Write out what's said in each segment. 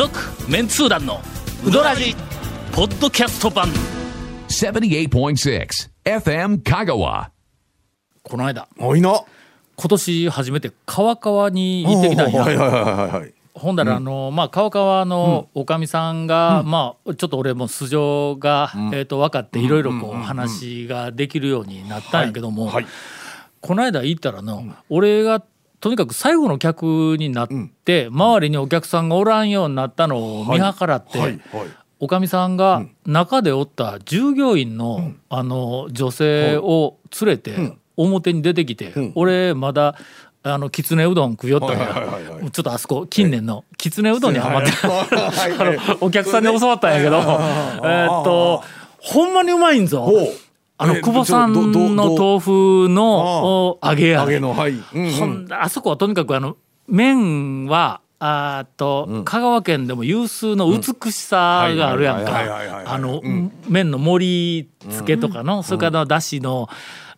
続メンツー団のウドラジポッドキャスト版。78.6 FM Kagawa. この間。おいな。今年初めて川川に行ってきたんや、はいはいはいはいはい。ほんだら、あのまあ川川のおかみさんが、まあちょっと俺も素性が、えー、と分かっていろいろこう話ができるようになったんやけども、はい。この間行ったらの、俺がとにかく最後の客になって、周りにお客さんがおらんようになったのを見計らって、はい。はい。おかみさんが中でおった従業員の,、あの女性を連れて表に出てきて、俺まだあのきつねうどん食いよったんや、はいはいはいはい。ちょっとあそこ近年のきつねうどんにはまって、はいあのお客さんに教わったんやけど、えーっとほんまにうまいんぞ。あのえ久保さんの豆腐のお揚げや。揚げのはい。うんあそこはとにかくあの麺はあーっと、香川県でも有数の美しさがあるやんか。あの、うん麺の盛り付けとかの、それからだしの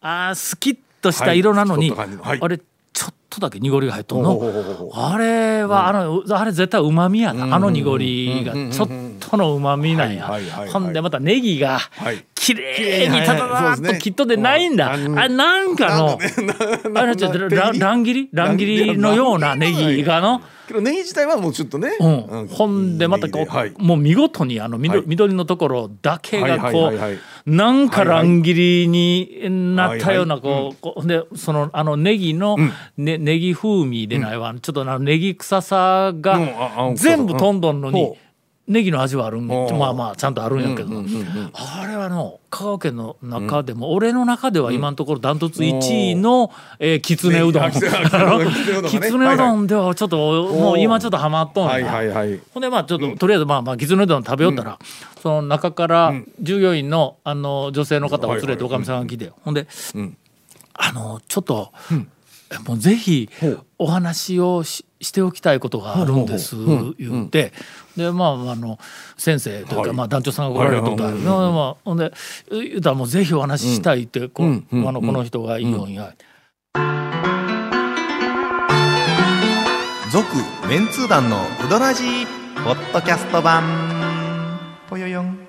あースキッとした色なのに、はいはい。あれちょっとだけ濁りが入っとんの。あれは、あのあれ絶対うまみやな、あの濁りがちょっとのうまみなんや、ほんでまたネギがはい綺麗にただだっと切っとでないんだ、うんあれなんかのあれちょっとら乱切り？乱切りのようなネギがの、けどネギ自体はもうちょっとね。うん、ほんでまたこう、はい。もう見事にあの緑,、はい。緑のところだけがはいこうなんか乱切りになったようなこうこうでそのあのネギの、ね、ネギ風味でないわ、ちょっとネギ臭さうん。が全部飛んどんのに、ほネギの味はあるんまあまあちゃんとあるんやけど、あれはの香川県の中でも、俺の中では今のところダントツ1位の、えーきつねうどん。ねきつねうどん。ではちょっともう今ちょっとハマっとんやはいはいはい。ほんでまあちょっと、とりあえずまあまあきつねうどん食べよったら、その中から従業員のあの女性の方を連れておかみさんが来て、ほんで、ん。あのちょっと、えもうぜひお話をししておきたいことがあるんです言って、でまああの先生というか、はい。まあ団長さんが来られるとか、まあまあほんで言うたらもうぜひお話ししたいってこう、うん。うん。あのこの人がいいよんや。続メンツー団のウドラジーポッドキャスト版。ぽよよん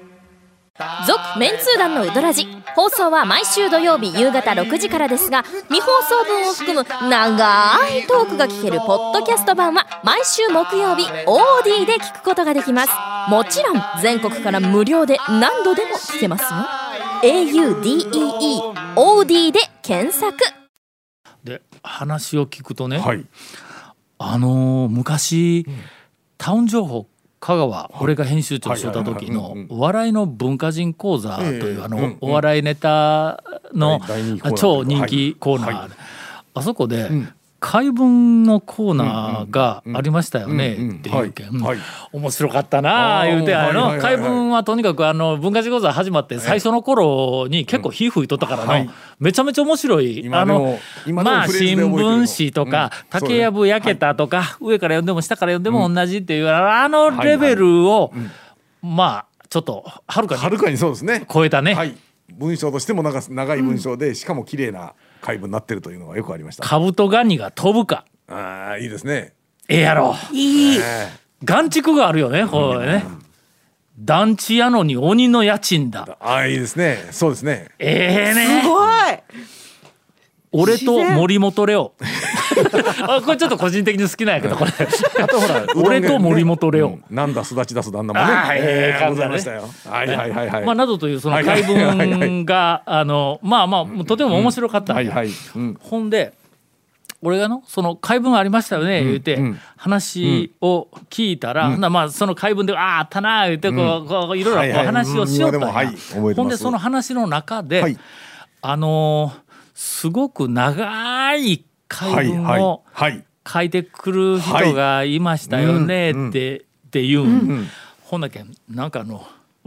続メンツー団のウドラジ。放送は毎週土曜日夕方6時からですが未放送分を含む長いトークが聞けるポッドキャスト版は毎週木曜日 OD で聞くことができます。もちろん全国から無料で何度でも聞けますよ。Audeeod で検索。で話を聞くとね、はい。あのー昔、タウン情報香川、俺が編集長してた時のはいはいはい。はいうん「お笑いの文化人講座」という、あの、お笑いネタの超人気コーナー、はいあそこで、ん解文のコーナーがありましたよね、っていうけん、はい。はい。面白かったなあ言うてあのはいはいはいはい。解文はとにかくあの文化人講座始まって最初の頃に結構火吹いとったからの、はい。めちゃめちゃ面白い。あのまあ新聞紙とか、うん。竹やぶ焼けたとか、上から読んでも下から読んでも同じっていう、あのレベルを、まあちょっとはるかにはるかにそうですね。超えたね、はい。文章としても長長い文章で、しかも綺麗な回文になってるというのがよくありました。カブトガニが飛ぶか。ああいいですね。ええやろ。いい。え眼畜があるよねこれね、団地やのに鬼の家賃だ。えああいいですね。そうですね。ええね。すごい俺と森本レオ。あこれちょっと個人的に好きなんやけどこれ。あとほら、俺と森本レオ、うんなんだすだち出す旦那もね。ああええ感ございましたよ。はいはいはいはい。まあ、などというそのはいはい解はいはい。文があのまあまあとても面白かった。んやはいはい。うん。ほんで俺がのその解文ありましたよね言うてうん。話を聞いたら、ほん。まあその解文で「あああったな」言うてこうこういろいろこうはいはい。話をしようん。今でもはい覚えてます。ほんでその話の中で、はい。あのーすごく長い解文はいを。書いてくる人がいましたよねうんって、っていう。ん、ほんだけんなんかあの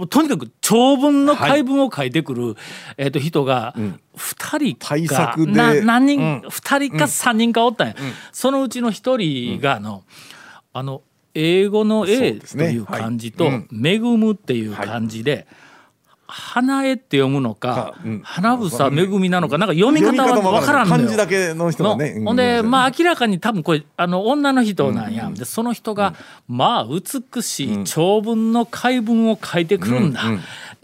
とにかく長文の解文を書いてくる、えー、と人が2人か、何人、うん。2人か3人かおったんや、そのうちの1人があの、あの英語の「そう A」という漢字とはい。うん「恵む」っていう漢字で、花江って読むのかかうん。花房めぐみなのかなんか読み方はわからんのよ。漢字だけの人がねのほんでまああ明らかに多分これあの女の人なんや、でその人が、まあ美しい長文の解文を書いてくるんだ、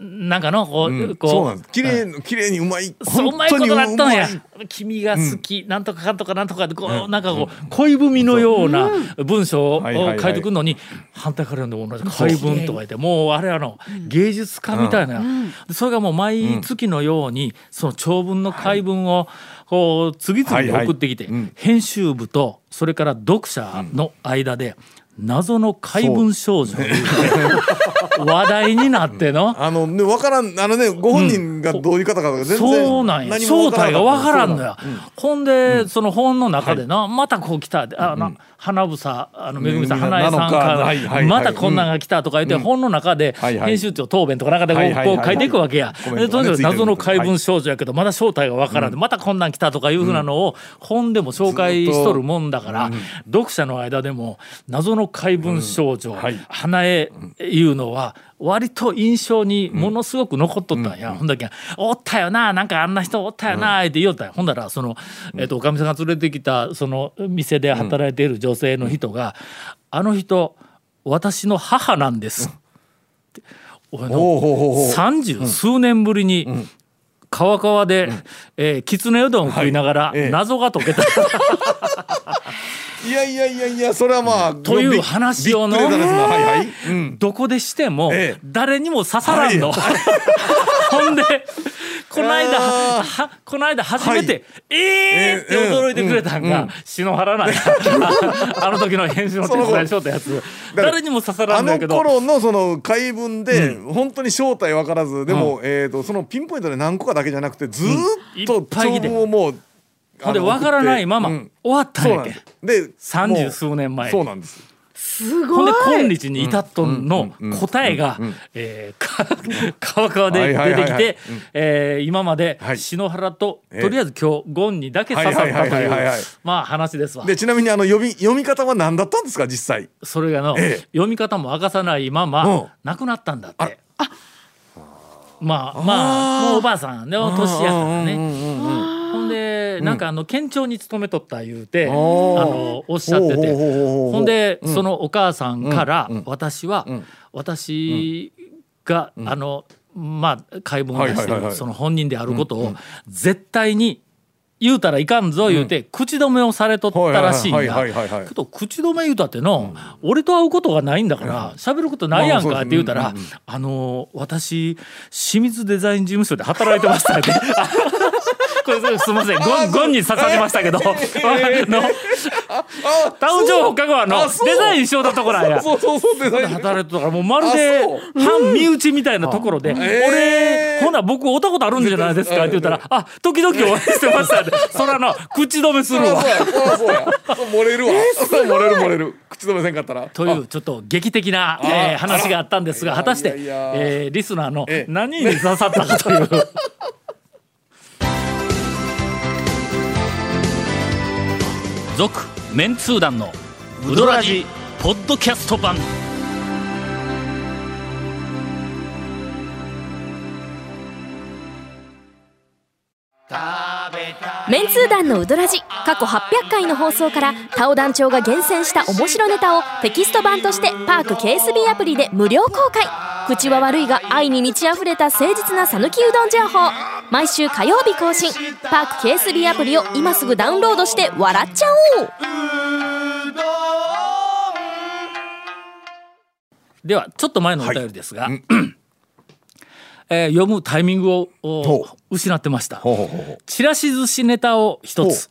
なんかのこう,、こうそうなんです。綺麗綺麗にうまい。そううまい。ことなったんや君が好き、なんとかかんとかなんとかでこう、なんかこう恋文のような文章を書いてくるのに、反対から読んで同じ恋文とか言ってもうあれあの芸術家みたいな、でそれがもう毎月のようにその長文の解文をこう次々に送ってきて、はいはいうん編集部とそれから読者の間で謎の解文少女。話題になっての。あのね分からんあのねご本人がどういう方か全然そうなんや。正体がわからんのそうや、ほんで、その本の中でな、またこう来たあな、花房あのめぐみさん、うん花江さんかかはいはいはい。らまたこんなんが来たとか言って、本の中ではいはい。編集長答弁とか中でこう,、書いていくわけや、コメントがねでとにかく謎の怪文少女やけど、まだ正体がわからん。で、またこんなん来たとかいうふうなのを本でも紹介しとるもんだから、読者の間でも謎の怪文少女、はい。花江いうのは割と印象にものすごく残っとったんや、ほんだけ「おったよななんかあんな人おったよな」って言おったんや。ほんだらその、えっとおかみさんが連れてきたその店で働いている女性の人が「あの人私の母なんです」って俺の三十数年ぶりに、川川で、えーきつねうどん食いながら謎が解けた、いやいやいやいやそれはまあという話をのはいはい、うん、どこでしてもええ。誰にも刺さらんの。ほんでこの間あはこの間初めて「えー!」ってええ驚いてくれたんが篠原なんや。あの時の編集の手伝いしよったやつ。誰にも刺さらあのんだけど。頃のその解文で本当に正体分からずでも、えー、とそのピンポイントで何個かだけじゃなくてずーっいと長文をもうほんで分からないままうん。終わったんやけで三十数年前。そうなんです。ほんで今日に至っとんの答えが川川で出てきてえー今まではい。篠原とええとりあえず今日ゴンにだけ刺さったとはいうまあ話ですわ。でちなみにあの読み読み方は何だったんですか実際？それがの、ええ。読み方も明かさないまま、うん。亡くなったんだって。まあまあもうおばあさんでも年やからね。なんかあの県庁に勤めとった言うて、あのおっしゃってて。ほんで、そのお母さんから、私は、ん。私が、あのまあ解文を出してその本人であることを絶対に言うたらいかんぞ言うて、口止めをされとったらしいんはいだけど口止め言うたっての、俺と会うことがないんだから喋ることないやんかって言うたら「あの私清水デザイン事務所で働いてました」って。これすみません。ゴンゴンに刺さりましたけど、あのタウン情報香川のデザインしようたとこなんや。そうそうそうデザイン。働いてたからもうまるであそう。半身内みたいなところで「えー。俺ほな僕会ったことあるんじゃないですか」って言ったら「あ時々お会いしてました」って。そらな口止めするわ。漏れるわ。漏れる漏れる。口止めせんかったら。というちょっと劇的な、えー話があったんですがあ果たしてえーリスナーのええ。何に刺さったかという。続メンツー団のウドラジポッドキャスト版。メンツー団のウドラジ過去800回の放送からタオ団長が厳選した面白ネタをテキスト版としてパーク KSB アプリで無料公開。口は悪いが愛に満ち溢れた誠実な讃岐うどん情報。毎週火曜日更新。パーク KSB アプリを今すぐダウンロードして笑っちゃおう。ではちょっと前のお便りですが、えー読むタイミングを失ってました。ほうほうほうほう。ちらし寿司ネタを一つ。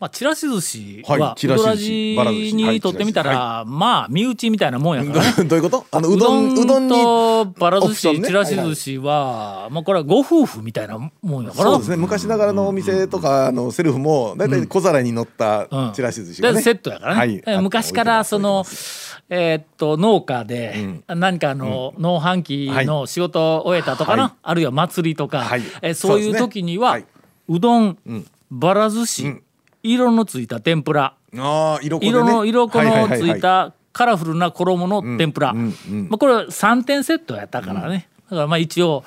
まあ、ちらし寿司は、はいちらしウドラ寿司ジばら寿司。はいにとってみたら、まあ、身内みたいなもんやから。ね。どういうこと？あのううどどんんうどんにとばら寿司、ちらし寿司は、まあ、これはご夫婦みたいなもんやから。そうですね。昔ながらのお店とかあのセルフもだいたい小皿に乗ったうん。ちらし寿司がセットやからね、はい。え昔からそのえーっと農家で何かあの農繁期の仕事を終えたとかな、はい。あるいは祭りとか、はい。えーそういう時には、はい。うどんばら寿司、ん色のついた天ぷら。ああ色ね。色の色粉のつはいたカラフルな衣の天ぷら、うんうんまあ、これ3点セットやったからね、からまあ一応、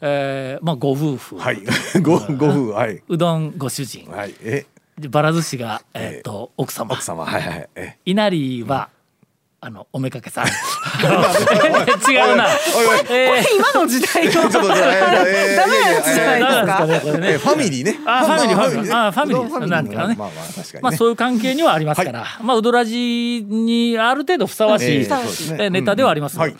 えーまあご夫婦、はい。ごご夫はい。うどんご主人。はい。え？でばら寿司が、えー、と奥様。奥様。はいはいえ稲荷は、あのおめかけさん。違うな、えー。今の時代のダメなやつじゃないですかね ファミリーね。あファミリーファミリーね。あファミリーなんかね。まあまあ確かにね。まあそういう関係にはありますから、まあウドラジにある程度ふさわしい、ネタではあります、はい。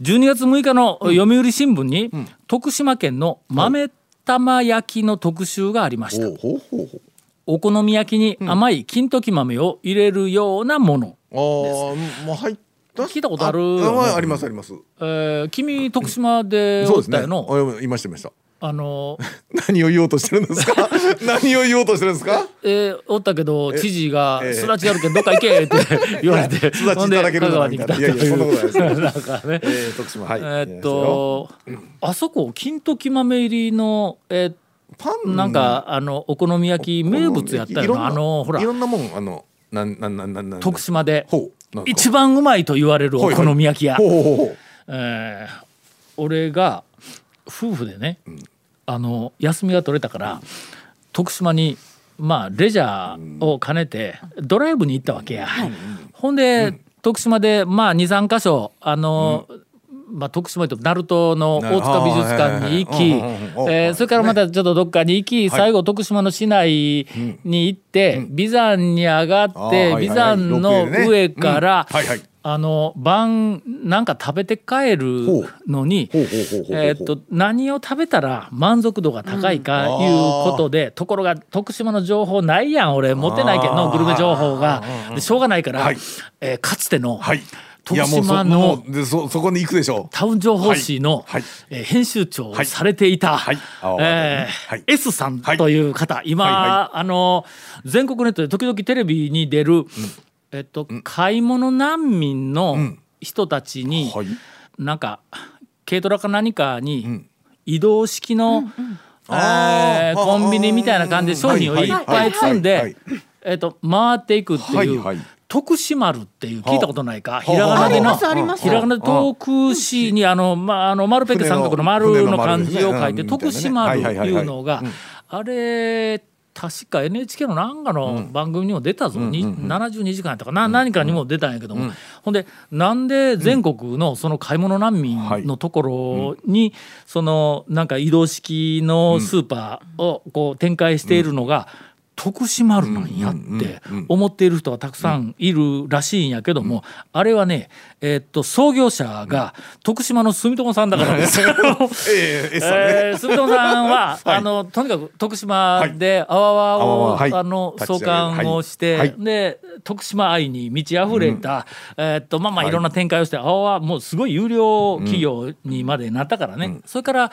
12月6日の読売新聞に、徳島県の豆玉焼きの特集がありました、お好み焼きに甘い金時豆を入れるようなもの、ああもう入った？聞いたことある。あありますあります。えー君徳島でおそうですね。いましたいました。あの、何を言おうとしてるんですか？何を言おうとしてるんですか？えーおったけど知事が「ええすだちやるけんどっか行け」って 言われてすだちだけるのほんで香川に来たといやいやそんなことないですいうなんかね。えー徳島はい。えーっとあそこ金時豆入りのえパーン。なんかあのお好み焼き名物やったよあのほら。いろんなもんあのなんなんなんなんなん徳島でほう。なんです一か番うまいと言われるお好み焼き屋。ほうほうほう。ほうえー俺が夫婦でね、あの休みが取れたから徳島にまあレジャーを兼ねてドライブに行ったわけや。ほんで、徳島でまあ23箇所あの、まあ、徳島と鳴門の大塚美術館に行きそれからまたちょっとどっかに行き最後徳島の市内に行って眉山に上がって眉山の上からあの晩なんか食べて帰るのに何を食べたら満足度が高いかいうことでところが徳島の情報ないやん俺。持ってないけどのグルメ情報が。でしょうがないからはい。えーかつてのはいい徳島のもうでそそこに行くでしょう。タウン情報誌の、はい。はい。えー編集長をされていた、はい。はいえーはい。S さんという方、今、はいはあの全国ネットで時々テレビに出る、えっと、買い物難民の人たちに、はい。なんか軽トラか何かに移動式の、えーあー。コンビニみたいな感じで商品をいっぱい積んで、えっと、回っていくっていう。はいはい徳島るっていう聞いたことないか？ひらがなでのありますあります。ひらがなで徳市にあのまああの丸ペケ三角の丸の漢字を書いて徳島るいうのがあれ確か NHK のなんかの番組にも出たぞ、に72時間やったかな、何かにも出たんやけども、ほんでなんで全国のその買い物難民のところに、そのなんか移動式のスーパーをこう展開しているのが、徳島るなんやって思っている人がたくさんいるらしいんやけども、あれはね、えーっと創業者が徳島の住友さんだからですよ。え住友さんは、あのとにかく徳島であわわを、はい。あの創刊をして、はい。で徳島愛に満ち溢れた、えーっとまあまあい。ろんな展開をして、あわわもうすごい有料企業にまでなったからね、それから、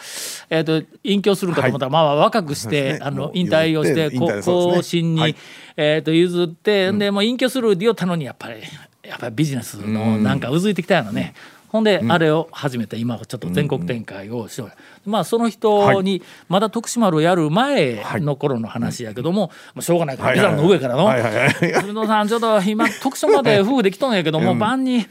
えーっと隠居するんかと思ったら、まあ若くして、あの引退をしてこ引退そうですね後進に、はいえーっと譲って、でもう隠居するって言ったのにやっぱりやっぱりビジネスのなんかうずいてきたよね。ほんで、あれを始めて今ちょっと全国展開をしまあその人にまだ徳島をやる前の頃の話やけども、まあしょうがないからはいビザの上からの。はいはいはい「古野さんちょっと今徳島で夫婦で来とんやけども、晩に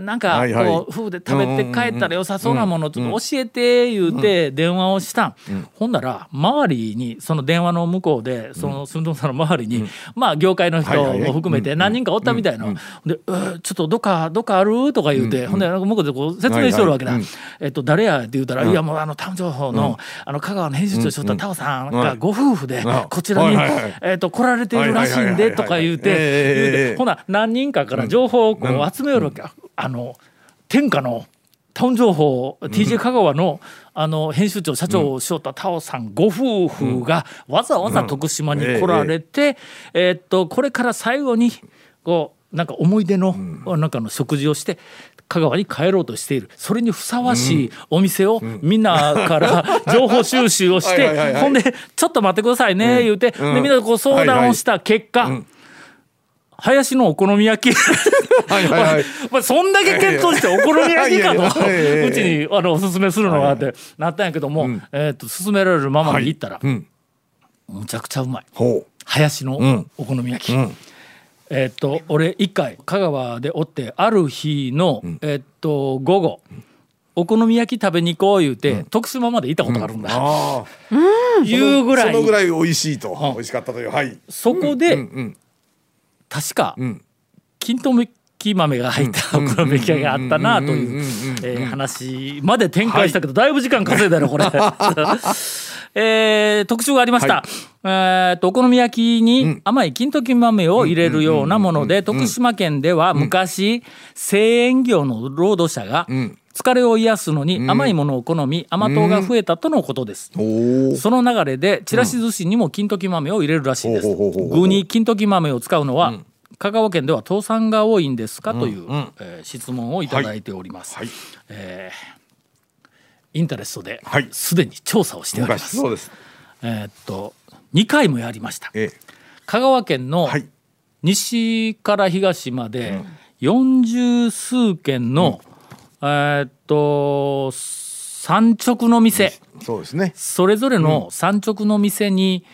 なんかこう夫婦で食べて帰ったら良さそうなものちょっと教えて」言うて電話をしたん、ほんなら周りにその電話の向こうでその住友さんの周りに、まあ業界の人も含めて何人かおったみたいな、で、えーちょっとどっかどっかある?」とか言うて、ほんで向こうでこう説明しとるわけだ。はいはい。えっと誰やって言うたら「いやもうあのタウン情報の,、あの香川の編集長しとったタオさんがご夫婦であこちらに、えっと来られているらしいんで」とか言うてほな何人かから情報をこう集めよるわけ、あの天下のタウン情報 TJ 香川のあの編集長社長をしよったタオさんご夫婦がわざわざ徳島に来られて、えっとこれから最後にこうなんか思い出のなんかの食事をして香川に帰ろうとしている。それにふさわしいお店をみんなから 情報収集をしてほんで「ちょっと待ってくださいね」言うてでみんなでこう相談をした結果林のお好み焼き。はいはいはい。まあそんだけ検討してお好み焼きかとやうちにあのおすすめするのがってなったんやけどもえっと勧められるままに行ったらうん。むちゃくちゃうまい。ほ林のん。お好み焼き。んえっと俺一回香川でおってある日の、えっと午後お好み焼き食べに行こう言うて、徳島まで行ったことがあるんだ、あいうぐらい。そのぐらい美味しいと。ん。美味しかったという。はい。そこで、うんうん確か、ん。金時豆が入ったお好み焼きがあったなという話まで展開したけど、だいぶ時間稼いだよこれ。えー特集がありました、えーとお好み焼きに甘い金時豆を入れるようなもので徳島県では昔製塩業の労働者が疲れを癒すのに甘いものを好み甘党が増えたとのことです。その流れでちらし寿司にも金時豆を入れるらしいです。具に金時豆を使うのは、香川県では倒産が多いんですかという、えー質問をいただいております。はい。えーインタレストではい。すでに調査をしております。昔そうです。えーっと2回もやりました。ええ。香川県のはい。西から東まで40数軒の、えーっと産直の店、そうですね。それぞれの産直の店に、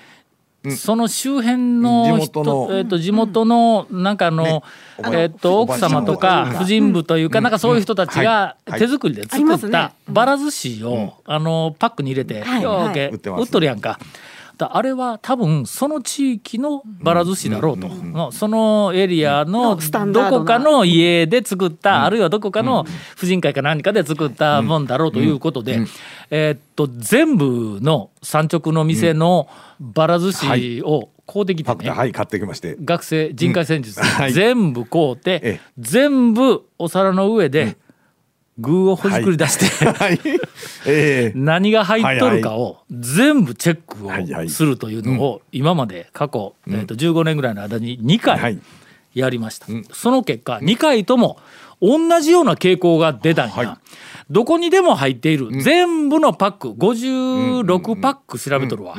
その周辺の人地元の。えー、と地元のなんかあの、えー、と奥様とか婦人部というか、なんかそういう人たちが手作りで作ったバラ寿司を、あのパックに入れて、はい。ようけ売ってます売っとるやんか。だあれは多分その地域のバラ寿司だろうと、まあそのエリアのどこかの家で作った、あるいはどこかの婦人会か何かで作ったもんだろうということで、えーっと全部の産直の店のバラ寿司を買うてきてね、はい買ってきまして。学生人海戦術、はい。全部買うて、ええ。全部お皿の上で具をほじくり出して、はい。ええ。何が入っとるかを全部チェックをするというのを今まで過去、えー、と15年ぐらいの間に2回はい。やりました、その結果2回とも同じような傾向が出たんや、はい。どこにでも入っている。全部のパック56パック調べとるわ、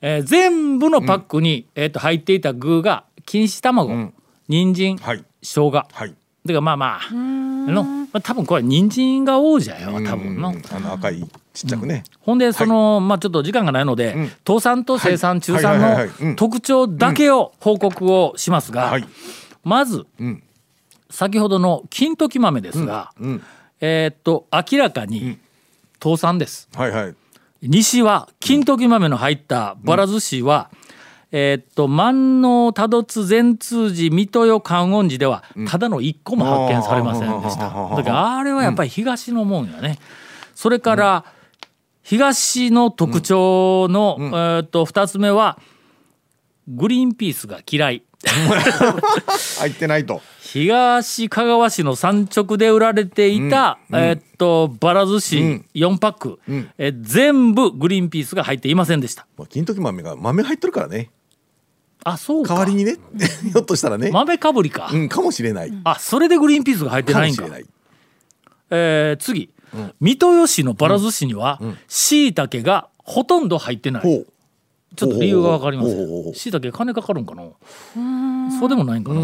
えー全部のパックに、えー、と入っていた具が錦糸卵、人参、はい。生姜。はい。てかまあまあの、まあ、多分これ人参が王者よ多分の。うんあの赤いちっちゃくね。ほんでその、まあちょっと時間がないので、倒産と生産、中産はいはいはいはい。うん。の特徴だけを報告をしますが、はい。まず、ん。先ほどの金時豆ですが、うん。えーっと明らかに倒産です。はいはい。西は金時豆の入ったばら寿司は、えーっと万能多度津善通寺水戸代観音寺ではただの一個も発見されませんでした。うんだからあれはやっぱり東のもんやね。それから東の特徴の、えーっと二つ目はグリーンピースが嫌い。入ってないと。東香川市の産直で売られていた、えーっとばら寿司4パック、えー全部グリーンピースが入っていませんでした。まあ金時豆が豆入ってるからねあそうか。代わりにね。ひょっとしたらね。豆かぶりか、うんかもしれない。あそれでグリーンピースが入ってないんか。かもしれない。えー次、水戸吉市のばら寿司にはしいたけがほとんど入ってない、ちょっと理由が分かりません。しいたけ金かかるんかな？そうでもないんかな。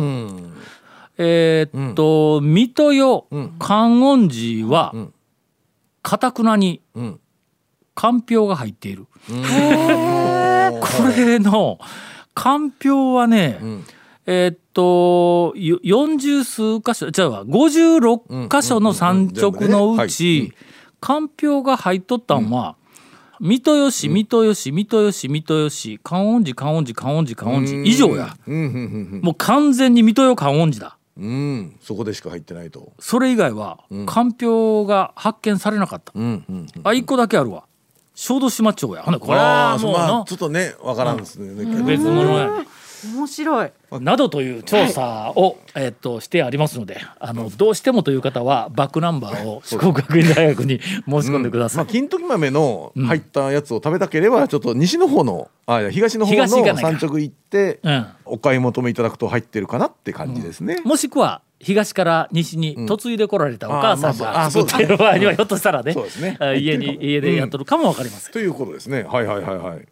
えーっと水戸よ観音寺はかたくなにん。かんぴょうが入っている。これのかんぴょうはね、えーっとよ40数箇所じゃあ56箇所の産直のううんうん。うんちかんぴょうが入っとったんは、水戸吉水戸吉水戸吉水戸吉観音寺観音寺観音寺観音寺以上や。うんうんもう完全に水戸よ観音寺だうんうん。そこでしか入ってないと。それ以外はかんぴょうが発見されなかった、うんうん。あ一個だけあるわ小豆島町や。ほんでこれあはもうちょっとねわからんですね。別物や。ね面白い。などという調査を、えっとしてありますのであのどうしてもという方はバックナンバーを四国学院大学に申し込んでください、まあ金時豆の入ったやつを食べたければちょっと西の方のあいや東の方のないか。産直行ってうん。お買い求めいただくと入ってるかなって感じですね。もしくは東から西に嫁いでこられたお母さんがそう作っている場合にはひょっとしたらね。そうですね。あ家に 家でやっとるかもわかりません。ということですね。はいはいはいはい。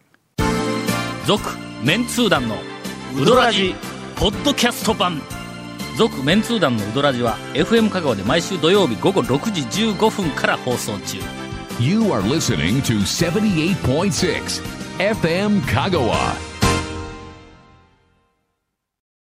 続メンツー団のウドラジポッドキャスト版。続メンツー団のウドラジは FM 香川で毎週土曜日午後6時15分から放送中。You are listening to 78.6 FM Kagawa.